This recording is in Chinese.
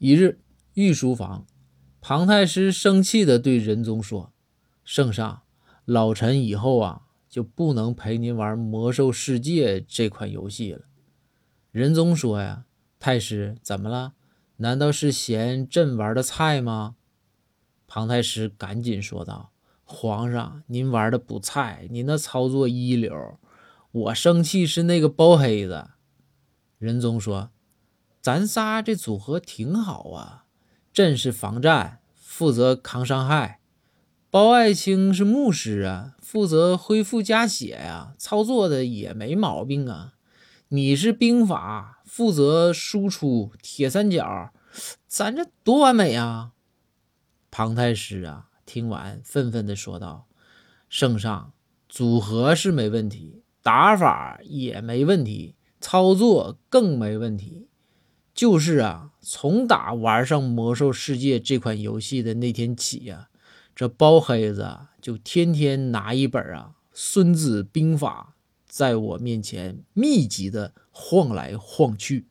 一日，御书房，庞太师生气地对仁宗说：“圣上，老臣以后啊就不能陪您玩魔兽世界这款游戏了。”仁宗说：“呀，太师怎么了？难道是嫌朕玩的菜吗？”庞太师赶紧说道：“皇上，您玩的不菜，您那操作一流。我生气是那个包黑子。”仁宗说。咱仨这组合挺好啊，朕是防战，负责扛伤害；包爱卿是牧师啊，负责恢复加血呀，操作的也没毛病啊。你是兵法，负责输出铁三角，咱这多完美啊！庞太师啊，听完愤愤地说道：“圣上，组合是没问题，打法也没问题，操作更没问题。”就是啊，从打玩上魔兽世界这款游戏的那天起呀，这包黑子就天天拿一本啊《孙子兵法》在我面前密集的晃来晃去。